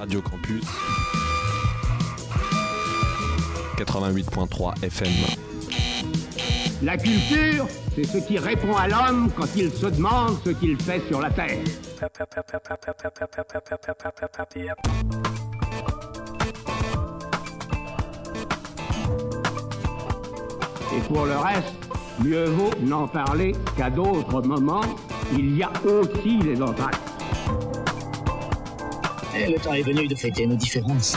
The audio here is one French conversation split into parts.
Radio Campus 88.3 FM. La culture, c'est ce qui répond à l'homme quand il se demande ce qu'il fait sur la terre. Et pour le reste, mieux vaut n'en parler qu'à d'autres moments. Il y a aussi les entrailles. Le temps est venu de fêter nos différences.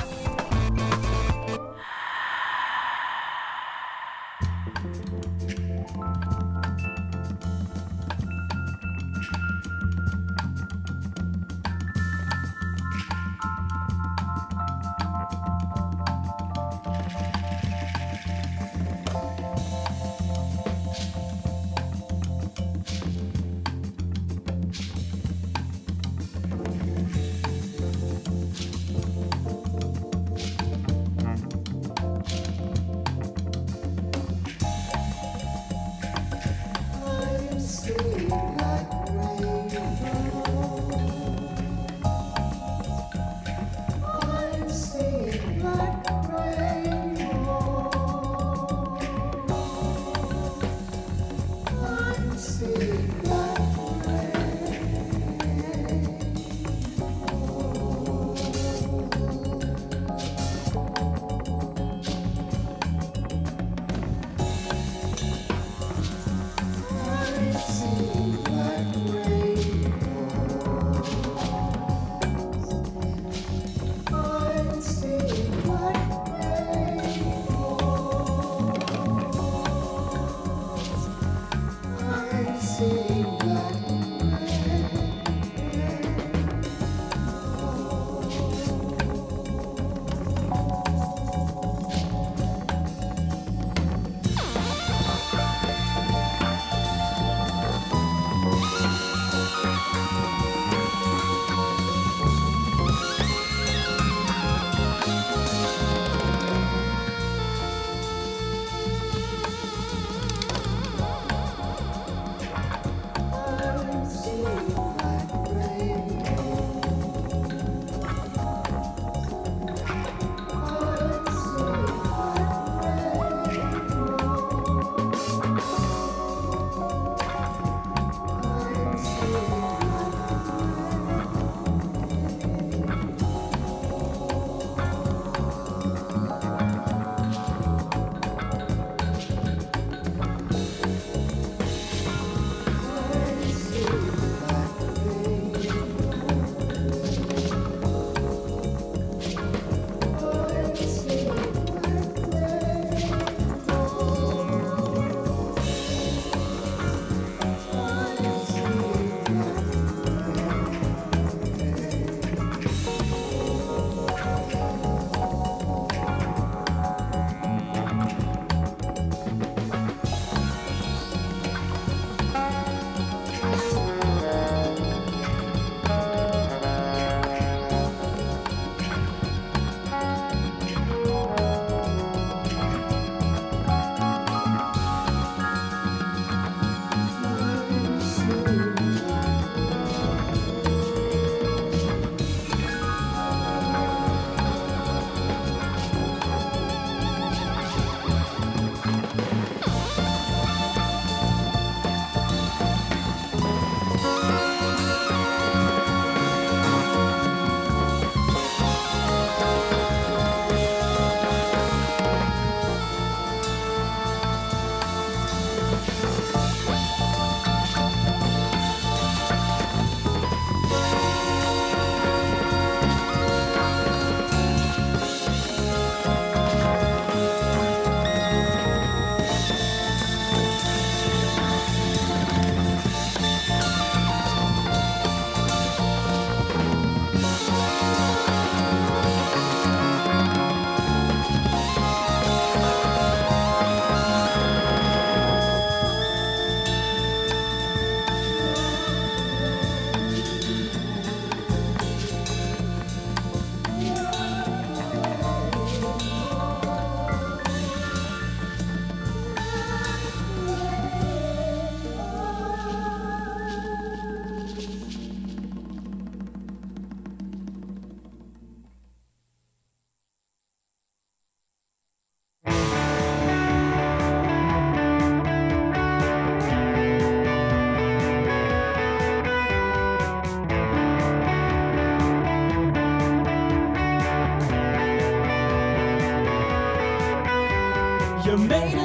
made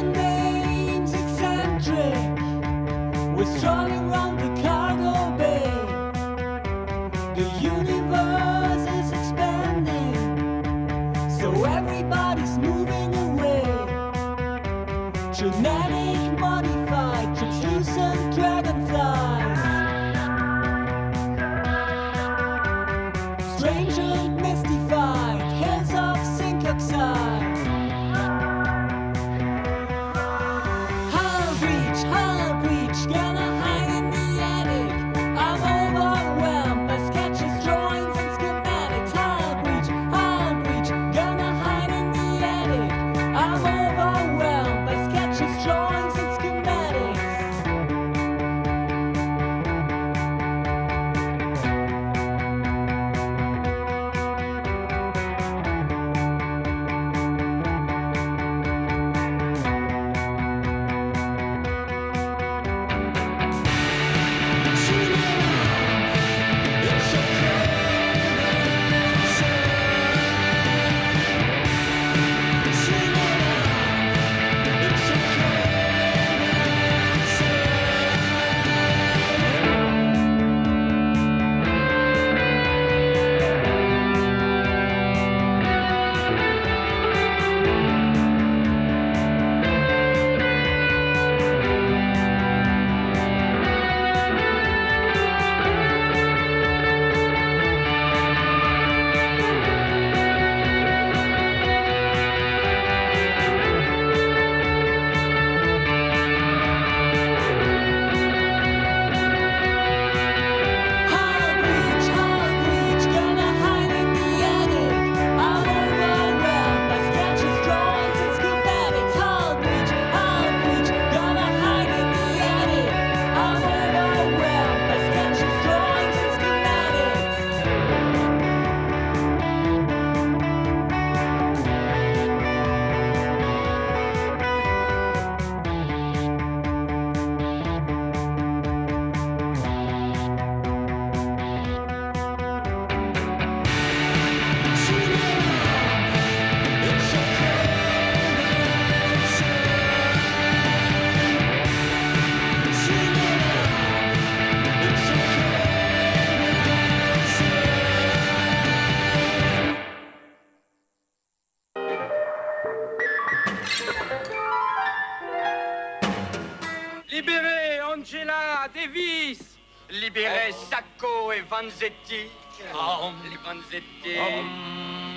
Les.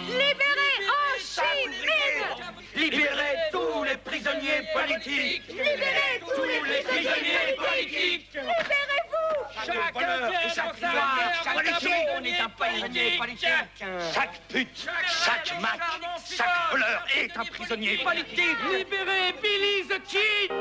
Libérez Ho Libérez tous les prisonniers politiques. Libérez tous les prisonniers politiques. Libérez-vous. Chaque voleur et chaque voleur, chaque politique est un prisonnier politique. Chaque pute, chaque mac, chaque voleur est un prisonnier politique. Libérez Billy the Kid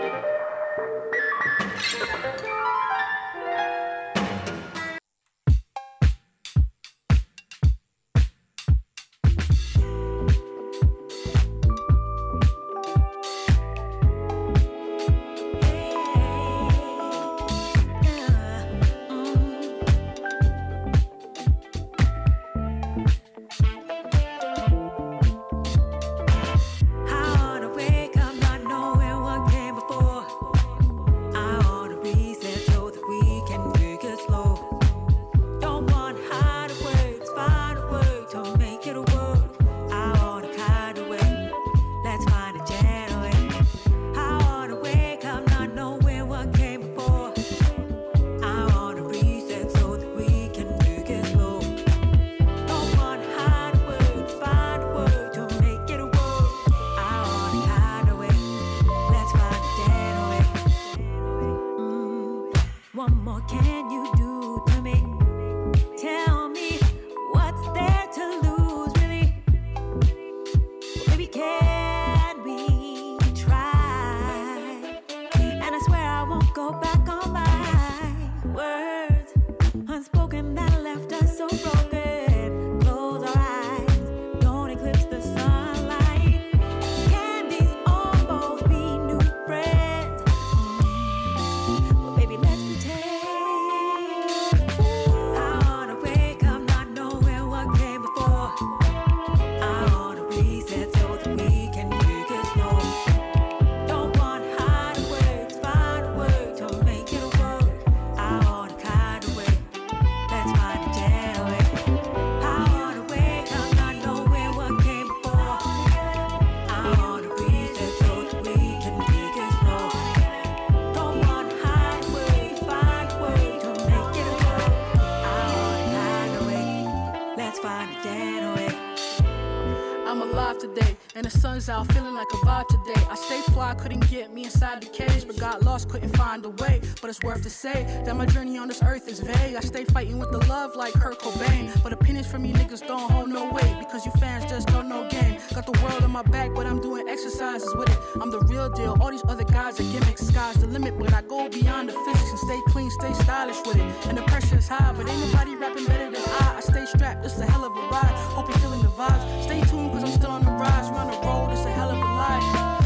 out, feeling like a vibe today. I stay fly, couldn't get inside the cage, but got lost, couldn't find a way. But it's worth to say that my journey on this earth is vague. I stay fighting with the love like Kurt Cobain. But opinions from you niggas don't hold no weight because you fans just don't know game. Got the world on my back, but I'm doing exercises with it. I'm the real deal. All these other guys are gimmicks. Sky's the limit, but I go beyond the physics and stay clean, stay stylish with it. And the pressure is high, but ain't nobody rapping better than I. I stay strapped, it's a hell of a ride. Hope you're feeling the vibes. Stay tuned, cause I'm still on the rise. We're on the road, it's a hell of a life.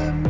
problem.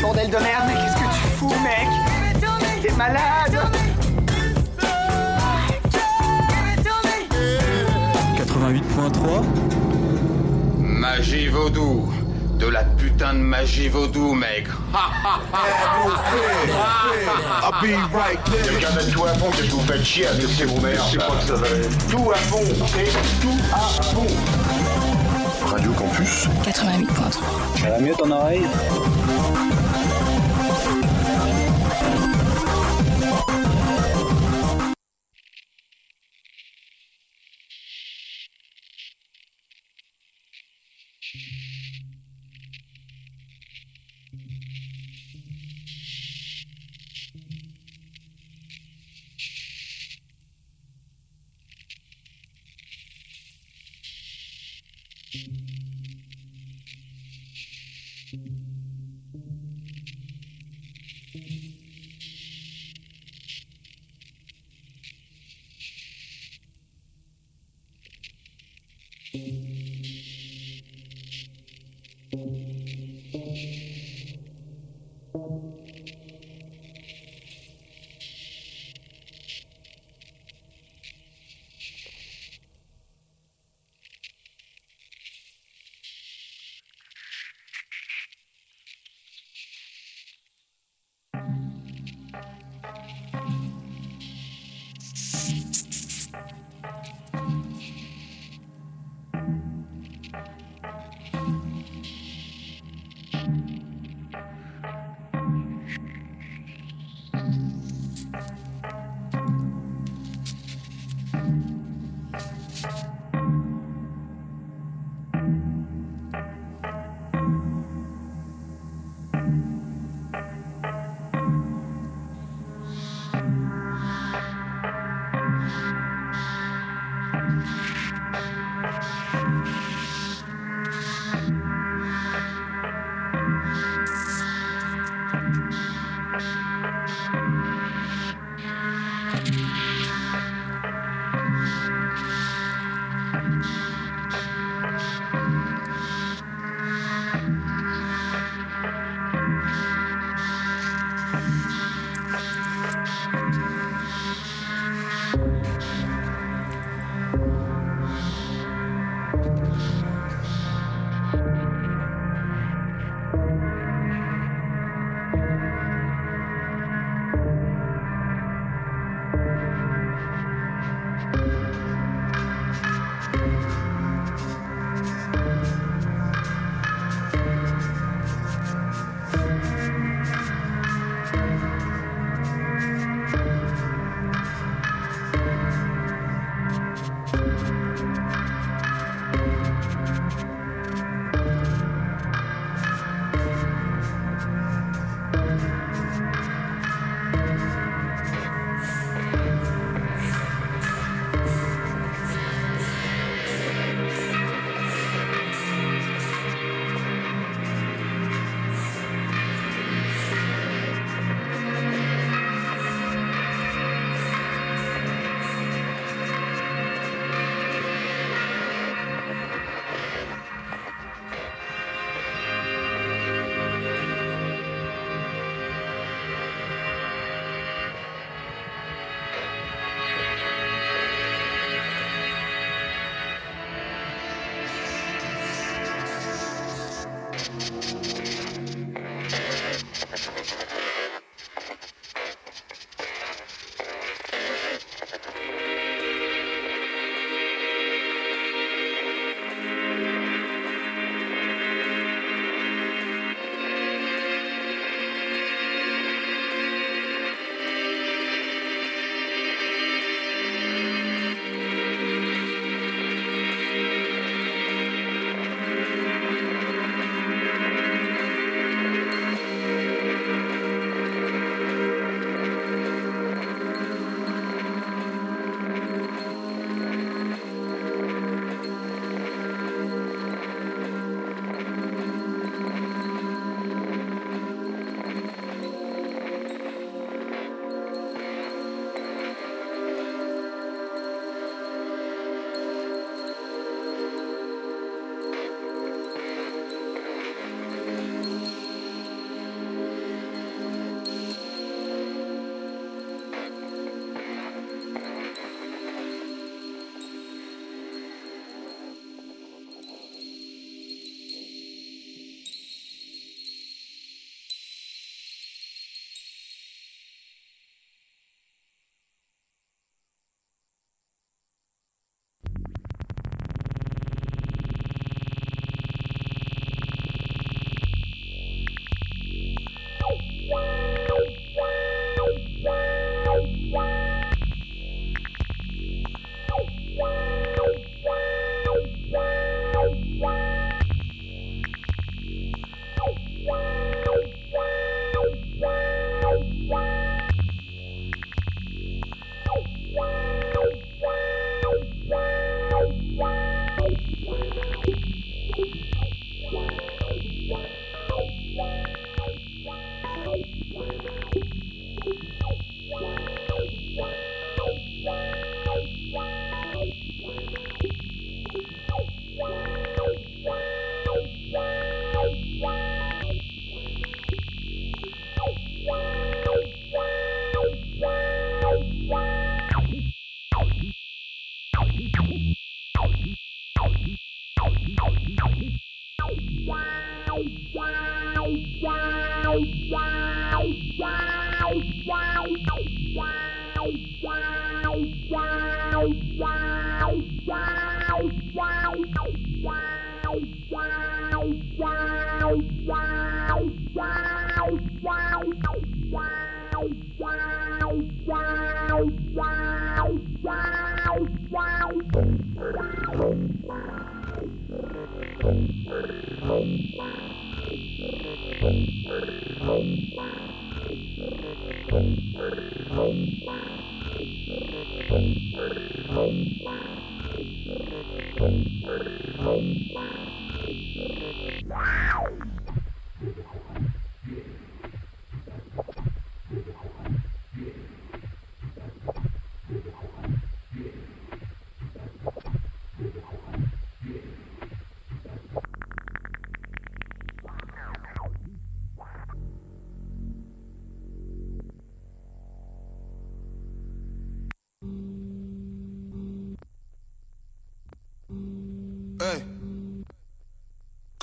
Bordel de merde, mais qu'est-ce que tu fous, mec T'es malade 88.3 Magie vaudou de la putain de magie vaudou, mec. Quelqu'un m'a tout à fond que vous faites chier avec. Je sais pas que ça va. Tout à fond, c'est tout à fond. Radio Campus 88.3. Ça va mieux ton oreille?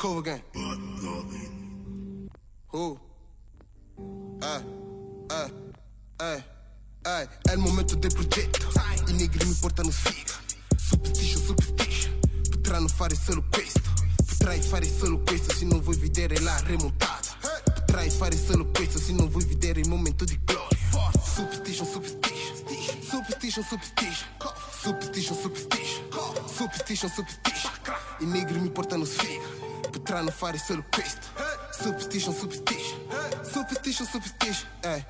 Cover gang. Who? È il momento del progetto. I negri mi portano sfiga. Superstition, superstition. Potranno fare solo questo. Potrai fare solo questo se non vuoi vedere la remontata. Potrai fare solo questo se non vuoi vedere il momento di gloria. Superstition, superstition. Superstition, superstition. Superstition, superstition. Superstition, superstition. Fare solo questo. Superstition, superstition. Superstition, superstition. Eh,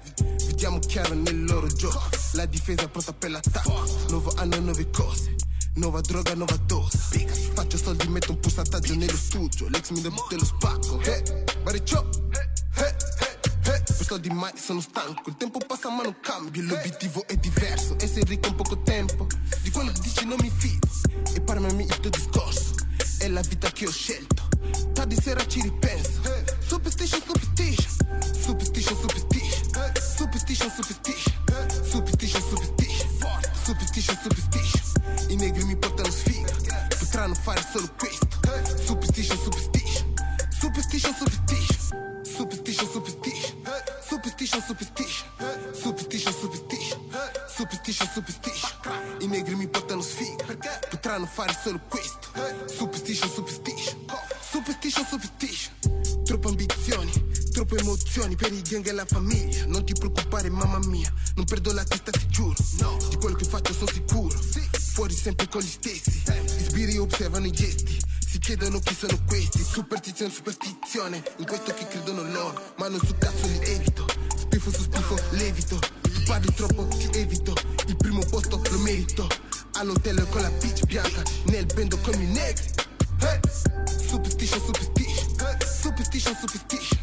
vediamo chiaro nel loro gioco. La difesa pronta per l'attacco. Nuovo anno, nuove cose. Nuova droga, nuova dose. Faccio soldi, metto un pulsantaggio nello studio. L'ex mi te lo spacco. Hey, bariccio. Hey, hey, hey. Per soldi mai sono stanco. Il tempo passa ma non cambio. L'obiettivo troppe emozioni per i gang e la famiglia. Non ti preoccupare mamma mia, non perdo la testa ti giuro. No. Di quello che faccio sono sicuro, sì. fuori sempre con gli stessi. I sbirri osservano i gesti, si chiedono chi sono questi. Superstizione, superstizione, in questo che credono loro. Ma non su cazzo li evito, Spifo su spifo, levito. Tu parli troppo, ti evito, il primo posto lo merito. All'hotel con la peach bianca, nel bendo con i negri. Hey. Superstition, superstition, superstition, superstition.